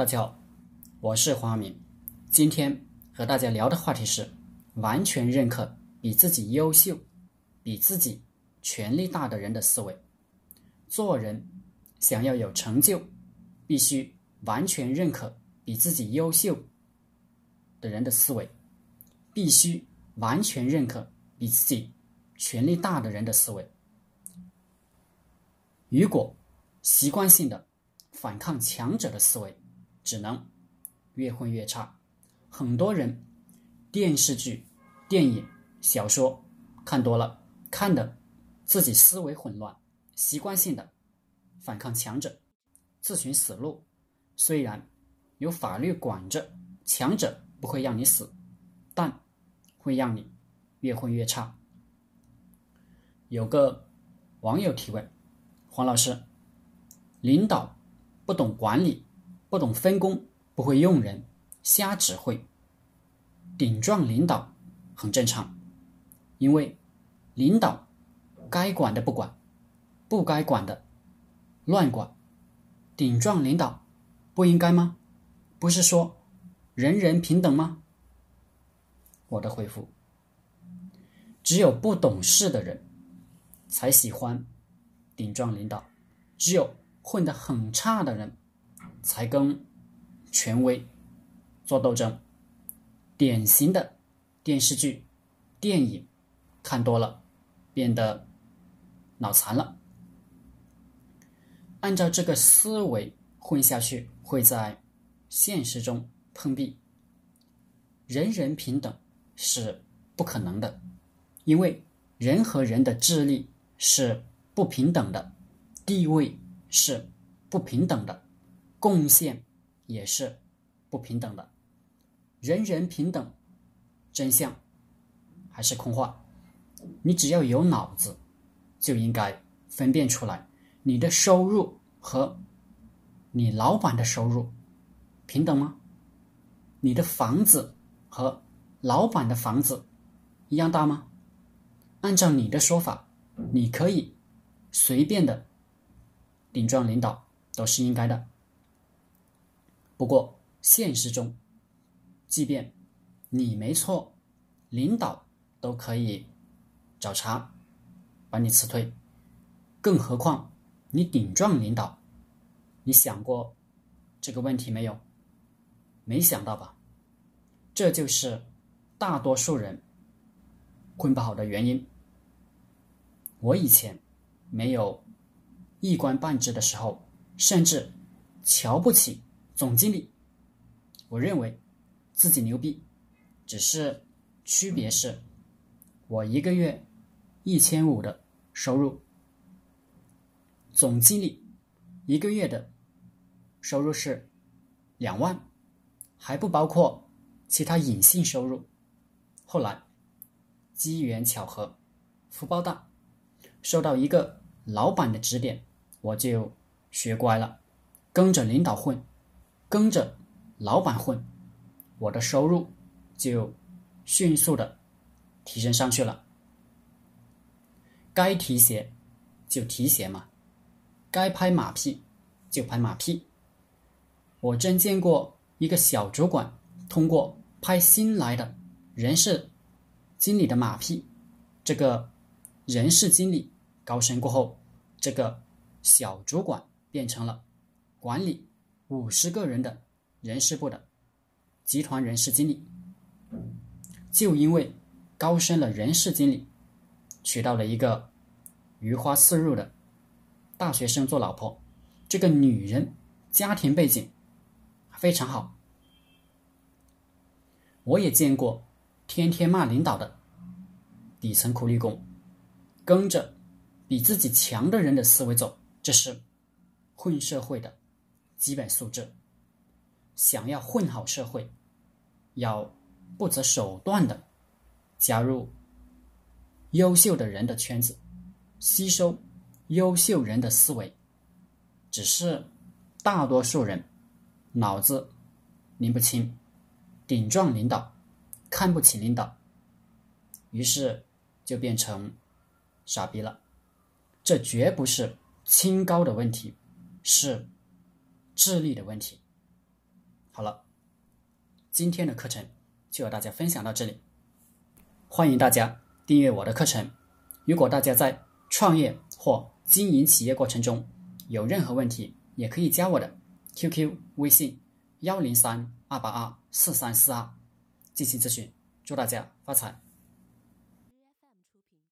大家好，我是黄明。今天和大家聊的话题是：完全认可比自己优秀、比自己权力大的人的思维。做人想要有成就，必须完全认可比自己优秀的人的思维，必须完全认可比自己权力大的人的思维。如果习惯性的反抗强者的思维，只能越混越差。很多人电视剧、电影、小说看多了，看的自己思维混乱，习惯性的反抗强者，自寻死路。虽然有法律管着，强者不会让你死，但会让你越混越差。有个网友提问：黄老师，领导不懂管理。不懂分工，不会用人，瞎指挥，顶撞领导很正常，因为领导该管的不管，不该管的乱管，顶撞领导不应该吗？不是说人人平等吗？我的回复：只有不懂事的人才喜欢顶撞领导，只有混得很差的人。才跟权威做斗争，典型的电视剧、电影看多了，变得脑残了。按照这个思维混下去，会在现实中碰壁。人人平等是不可能的，因为人和人的智力是不平等的，地位是不平等的。贡献也是不平等的，人人平等，真相还是空话。你只要有脑子，就应该分辨出来，你的收入和你老板的收入平等吗？你的房子和老板的房子一样大吗？按照你的说法，你可以随便的顶撞领导，都是应该的。不过，现实中，即便你没错，领导都可以找茬把你辞退，更何况你顶撞领导？你想过这个问题没有？没想到吧？这就是大多数人混不好的原因。我以前没有一官半职的时候，甚至瞧不起。总经理，我认为自己牛逼，只是区别是，我一个月一千五的收入，总经理一个月的收入是两万，还不包括其他隐性收入。后来机缘巧合，福报大，受到一个老板的指点，我就学乖了，跟着领导混。跟着老板混，我的收入就迅速的提升上去了。该提鞋就提鞋嘛，该拍马屁就拍马屁。我真见过一个小主管通过拍新来的人事经理的马屁，这个人事经理高升过后，这个小主管变成了管理。五十个人的人事部的集团人事经理，就因为高升了人事经理，娶到了一个鱼花似入的大学生做老婆。这个女人家庭背景非常好。我也见过天天骂领导的底层苦力工，跟着比自己强的人的思维走，这是混社会的。基本素质，想要混好社会，要不择手段的加入优秀的人的圈子，吸收优秀人的思维。只是大多数人脑子拎不清，顶撞领导，看不起领导，于是就变成傻逼了。这绝不是清高的问题，是。智力的问题。好了，今天的课程就和大家分享到这里，欢迎大家订阅我的课程。如果大家在创业或经营企业过程中有任何问题，也可以加我的 QQ 微信幺零三二八二四三四二进行咨询。祝大家发财！